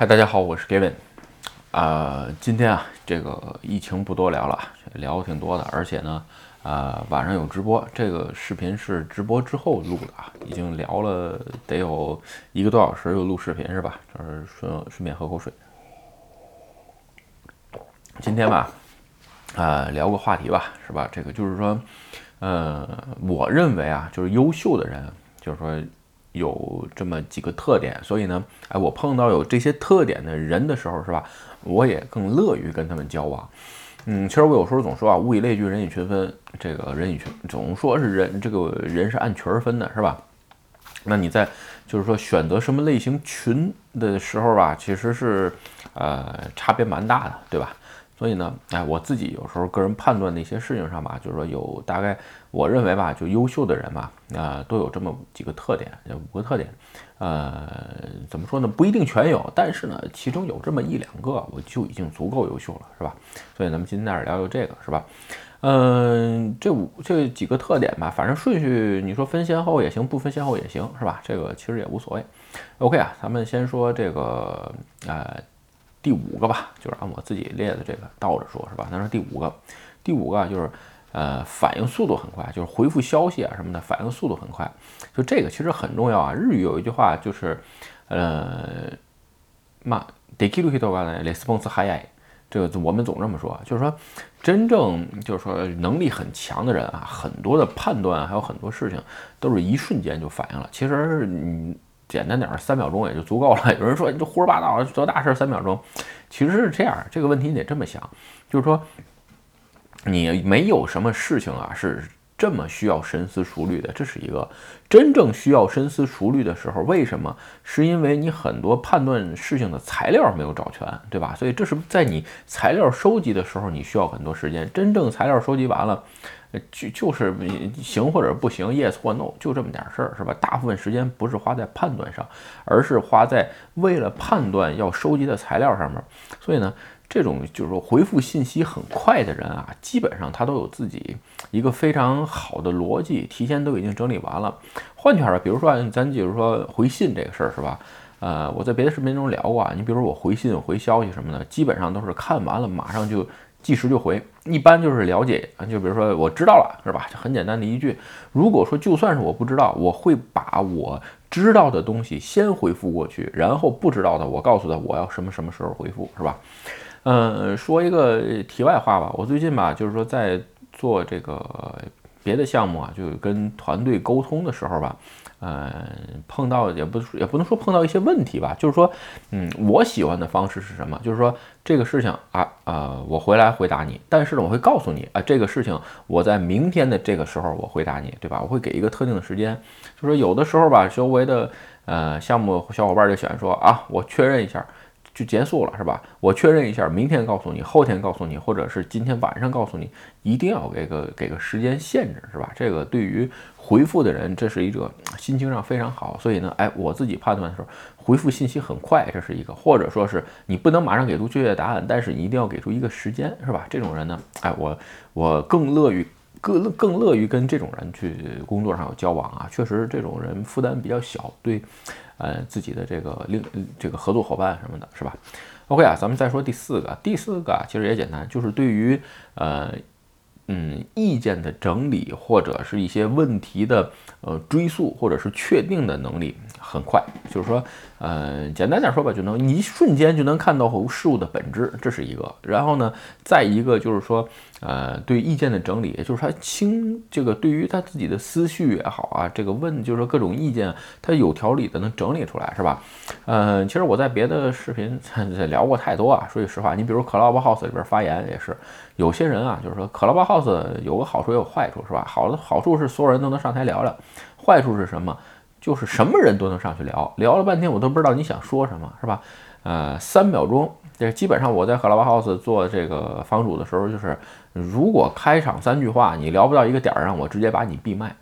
嗨，大家好，我是 Gavin。啊，今天啊，这个疫情不多聊了，聊挺多的，而且呢，啊，晚上有直播，这个视频是直播之后录的啊，已经聊了得有一个多小时，又录视频是吧？就是顺顺便喝口水。今天吧，啊，聊个话题吧，是吧？这个就是说，呃，我认为啊，就是优秀的人，就是说。有这么几个特点，所以呢，哎，我碰到有这些特点的人的时候，是吧？我也更乐于跟他们交往。嗯，其实我有时候总说啊，物以类聚，人以群分。这个人以群，总说是人，这个人是按群分的，是吧？那你在就是说选择什么类型群的时候吧，其实是呃差别蛮大的，对吧？所以呢，哎，我自己有时候个人判断的一些事情上吧，就是说有大概我认为吧，就优秀的人吧，啊，都有这么几个特点，五个特点，呃，怎么说呢？不一定全有，但是呢，其中有这么一两个，我就已经足够优秀了，是吧？所以咱们今天在这聊聊这个，是吧？嗯，这五这几个特点吧，反正顺序你说分先后也行，不分先后也行，是吧？这个其实也无所谓。OK 啊，咱们先说这个，呃。第五个吧，就是按我自己列的这个倒着说，是吧？那是第五个，第五个就是，呃，反应速度很快，就是回复消息啊什么的，反应速度很快。就这个其实很重要啊。日语有一句话就是，呃，嘛，できる人がね、レスポンス早い。这个我们总这么说，就是说，真正就是说能力很强的人啊，很多的判断还有很多事情都是一瞬间就反应了。其实你。 简单点儿，三秒钟也就足够了。有人说你这胡说八道，做大事三秒钟，其实是这样。这个问题你得这么想，就是说，你没有什么事情啊是这么需要深思熟虑的。这是一个真正需要深思熟虑的时候，为什么？是因为你很多判断事情的材料没有找全，对吧？所以这是在你材料收集的时候，你需要很多时间。真正材料收集完了。就就是行或者不行，yes 或 no，就这么点事儿，是吧？大部分时间不是花在判断上，而是花在为了判断要收集的材料上面。所以呢，这种就是说回复信息很快的人啊，基本上他都有自己一个非常好的逻辑，提前都已经整理完了。换句话说，比如说咱就是说回信这个事儿，是吧？呃，我在别的视频中聊过啊，你比如说我回信、回消息什么的，基本上都是看完了马上就。即时就回，一般就是了解啊，就比如说我知道了，是吧？就很简单的一句。如果说就算是我不知道，我会把我知道的东西先回复过去，然后不知道的我告诉他我要什么什么时候回复，是吧？嗯，说一个题外话吧，我最近吧，就是说在做这个别的项目啊，就跟团队沟通的时候吧。嗯，碰到也不也不能说碰到一些问题吧，就是说，嗯，我喜欢的方式是什么？就是说这个事情啊啊，我回来回答你，但是呢，我会告诉你啊，这个事情我在明天的这个时候我回答你，对吧？我会给一个特定的时间，就是说有的时候吧，周围的呃项目小伙伴就喜欢说啊，我确认一下。就结束了是吧？我确认一下，明天告诉你，后天告诉你，或者是今天晚上告诉你，一定要给个给个时间限制是吧？这个对于回复的人，这是一个心情上非常好。所以呢，哎，我自己判断的时候，回复信息很快，这是一个，或者说是你不能马上给出确切答案，但是你一定要给出一个时间是吧？这种人呢，哎，我我更乐于更更乐于跟这种人去工作上有交往啊。确实，这种人负担比较小，对。呃，自己的这个另这个合作伙伴什么的，是吧？OK 啊，咱们再说第四个，第四个啊，其实也简单，就是对于呃。嗯，意见的整理或者是一些问题的呃追溯或者是确定的能力很快，就是说，呃，简单点说吧，就能一瞬间就能看到事物的本质，这是一个。然后呢，再一个就是说，呃，对意见的整理，就是他清这个对于他自己的思绪也好啊，这个问就是说各种意见，他有条理的能整理出来，是吧？嗯，其实我在别的视频 聊过太多啊，说句实话，你比如 Clubhouse 里边发言也是。有些人啊，就是说 Clubhouse House 有个好处也有坏处，是吧？好的好处是所有人都能上台聊聊，坏处是什么？就是什么人都能上去聊，聊了半天我都不知道你想说什么，是吧？呃，三秒钟，这基本上我在 Clubhouse 做这个房主的时候，就是如果开场三句话你聊不到一个点儿上，我直接把你闭麦。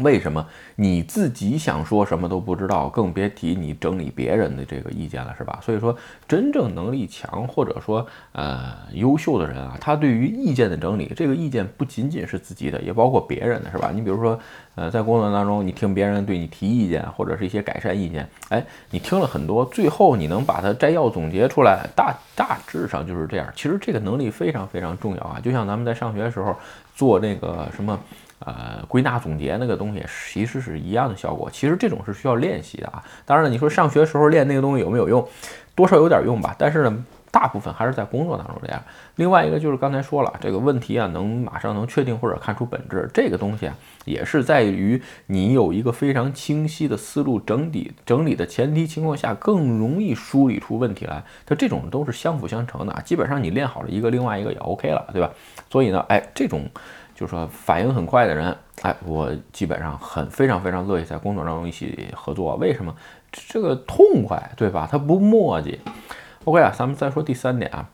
为什么你自己想说什么都不知道，更别提你整理别人的这个意见了，是吧？所以说，真正能力强或者说呃优秀的人啊，他对于意见的整理，这个意见不仅仅是自己的，也包括别人的，是吧？你比如说，呃，在工作当中，你听别人对你提意见或者是一些改善意见，哎，你听了很多，最后你能把它摘要总结出来，大大致上就是这样。其实这个能力非常非常重要啊，就像咱们在上学的时候做那个什么。呃，归纳总结那个东西其实是一样的效果。其实这种是需要练习的啊。当然了，你说上学时候练那个东西有没有用？多少有点用吧。但是呢，大部分还是在工作当中这样。另外一个就是刚才说了，这个问题啊，能马上能确定或者看出本质，这个东西啊，也是在于你有一个非常清晰的思路整理整理的前提情况下，更容易梳理出问题来。它这种都是相辅相成的啊。基本上你练好了一个，另外一个也 OK 了，对吧？所以呢，哎，这种。就是说反应很快的人，哎，我基本上很非常非常乐意在工作当中一起合作。为什么？这个痛快，对吧？他不墨迹。OK 啊，咱们再说第三点啊。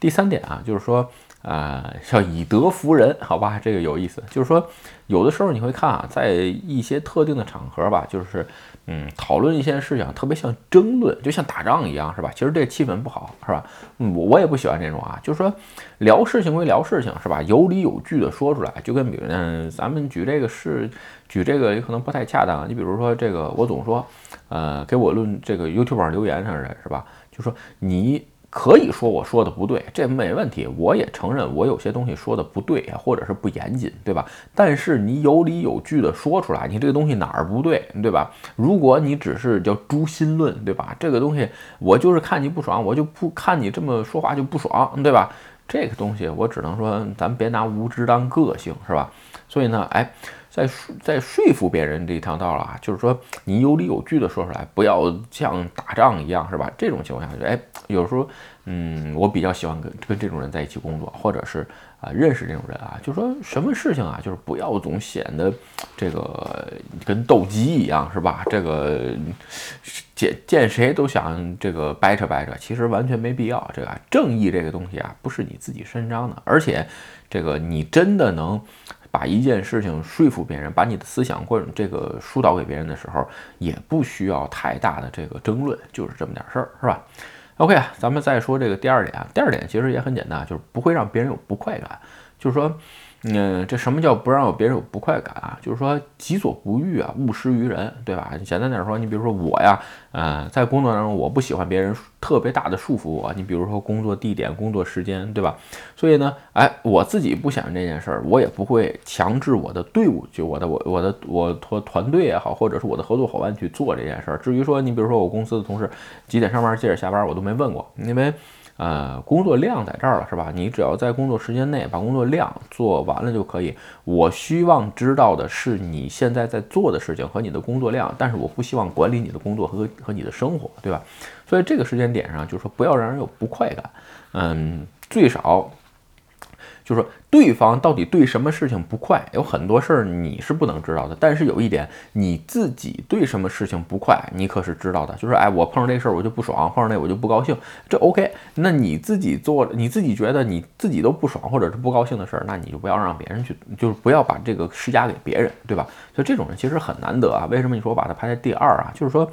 第三点啊，就是说。啊，叫以德服人，好吧，这个有意思。就是说，有的时候你会看啊，在一些特定的场合吧，就是嗯，讨论一些事情，特别像争论，就像打仗一样，是吧？其实这气氛不好，是吧？嗯，我我也不喜欢这种啊。就是说，聊事情归聊事情，是吧？有理有据的说出来，就跟比如嗯，咱们举这个事，举这个也可能不太恰当。你比如说这个，我总说，呃，给我论这个 YouTube 上留言上人，是吧？就说你。可以说我说的不对，这没问题。我也承认我有些东西说的不对或者是不严谨，对吧？但是你有理有据的说出来，你这个东西哪儿不对，对吧？如果你只是叫诛心论，对吧？这个东西我就是看你不爽，我就不看你这么说话就不爽，对吧？这个东西我只能说，咱别拿无知当个性，是吧？所以呢，哎。在在说服别人这一趟道了啊，就是说你有理有据的说出来，不要像打仗一样，是吧？这种情况下，就哎，有时候，嗯，我比较喜欢跟跟这种人在一起工作，或者是啊认识这种人啊，就说什么事情啊，就是不要总显得这个跟斗鸡一样，是吧？这个见见谁都想这个掰扯掰扯，其实完全没必要。这个正义这个东西啊，不是你自己伸张的，而且这个你真的能。把一件事情说服别人，把你的思想或者这个疏导给别人的时候，也不需要太大的这个争论，就是这么点事儿，是吧？OK 啊，咱们再说这个第二点啊，第二点其实也很简单，就是不会让别人有不快感，就是说。嗯，这什么叫不让别人有不快感啊？就是说己所不欲啊，勿施于人，对吧？简单点说，你比如说我呀，呃，在工作当中，我不喜欢别人特别大的束缚我。你比如说工作地点、工作时间，对吧？所以呢，哎，我自己不想这件事儿，我也不会强制我的队伍，就我的我我的我团团队也好，或者是我的合作伙伴去做这件事儿。至于说你比如说我公司的同事几点上班、几点下班，我都没问过，因为。呃，工作量在这儿了，是吧？你只要在工作时间内把工作量做完了就可以。我希望知道的是你现在在做的事情和你的工作量，但是我不希望管理你的工作和和你的生活，对吧？所以这个时间点上，就是说不要让人有不快感，嗯，最少。就是说，对方到底对什么事情不快，有很多事儿你是不能知道的。但是有一点，你自己对什么事情不快，你可是知道的。就是，哎，我碰上这事儿我就不爽，碰上那我就不高兴，这 OK。那你自己做，你自己觉得你自己都不爽或者是不高兴的事儿，那你就不要让别人去，就是不要把这个施加给别人，对吧？所以这种人其实很难得啊。为什么你说我把他排在第二啊？就是说，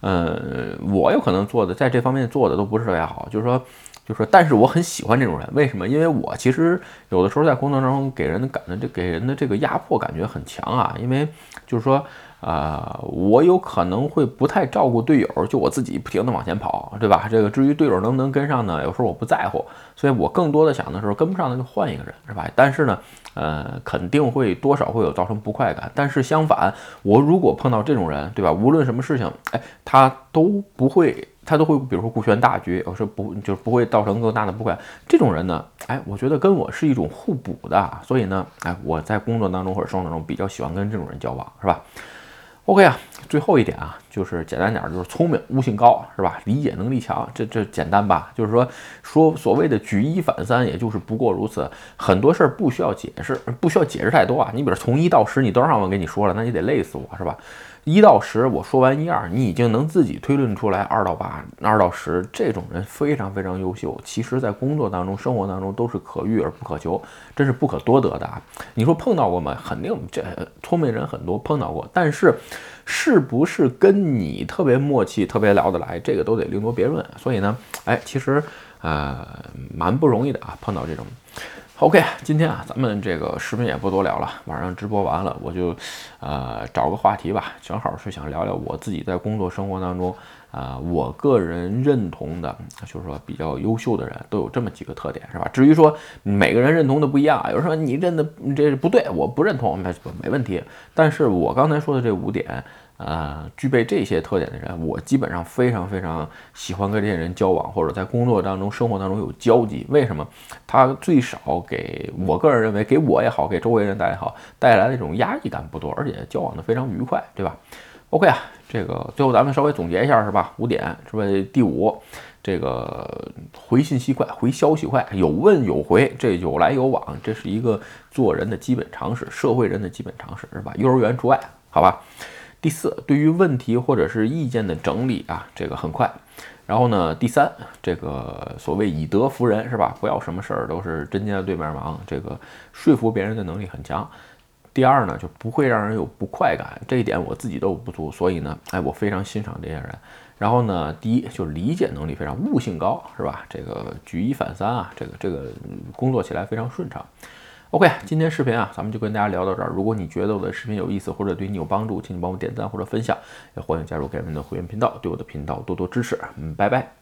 呃，我有可能做的在这方面做的都不是特别好，就是说。就说，但是我很喜欢这种人，为什么？因为我其实有的时候在工作当中给人的感的这给人的这个压迫感觉很强啊，因为就是说。啊，我有可能会不太照顾队友，就我自己不停的往前跑，对吧？这个至于队友能不能跟上呢？有时候我不在乎，所以我更多的想的时候跟不上那就换一个人，是吧？但是呢，呃，肯定会多少会有造成不快感。但是相反，我如果碰到这种人，对吧？无论什么事情，哎，他都不会，他都会，比如说顾全大局，有时候不就是不会造成更大的不快。这种人呢，哎，我觉得跟我是一种互补的，所以呢，哎，我在工作当中或者生活中比较喜欢跟这种人交往，是吧？OK 啊，最后一点啊，就是简单点，就是聪明、悟性高，是吧？理解能力强，这这简单吧？就是说说所谓的举一反三，也就是不过如此。很多事儿不需要解释，不需要解释太多啊。你比如从一到十，你都让我给你说了，那你得累死我，是吧？一到十，我说完一二，你已经能自己推论出来二到八、二到十。这种人非常非常优秀，其实在工作当中、生活当中都是可遇而不可求，真是不可多得的啊！你说碰到过吗？肯定这聪明人很多碰到过，但是是不是跟你特别默契、特别聊得来，这个都得另说别论。所以呢，哎，其实呃蛮不容易的啊，碰到这种。OK，今天啊，咱们这个视频也不多聊了，晚上直播完了，我就，呃，找个话题吧，正好是想聊聊我自己在工作生活当中，啊，我个人认同的，就是说比较优秀的人都有这么几个特点，是吧？至于说每个人认同的不一样，有人说你认的这不对，我不认同，那没问题。但是我刚才说的这五点。呃，具备这些特点的人，我基本上非常非常喜欢跟这些人交往，或者在工作当中、生活当中有交集。为什么？他最少给我个人认为，给我也好，给周围人带也好，带来的这种压抑感不多，而且交往的非常愉快，对吧？OK 啊，这个最后咱们稍微总结一下，是吧？五点，是吧？第五，这个回信息快，回消息快，有问有回，这有来有往，这是一个做人的基本常识，社会人的基本常识，是吧？幼儿园除外，好吧？第四，对于问题或者是意见的整理啊，这个很快。然后呢，第三，这个所谓以德服人是吧？不要什么事儿都是针尖对面忙，这个说服别人的能力很强。第二呢，就不会让人有不快感，这一点我自己都不足，所以呢，哎，我非常欣赏这些人。然后呢，第一就是理解能力非常，悟性高是吧？这个举一反三啊，这个这个工作起来非常顺畅。OK，今天视频啊，咱们就跟大家聊到这儿。如果你觉得我的视频有意思或者对你有帮助，请你帮我点赞或者分享，也欢迎加入盖文的会员频道，对我的频道多多支持。嗯，拜拜。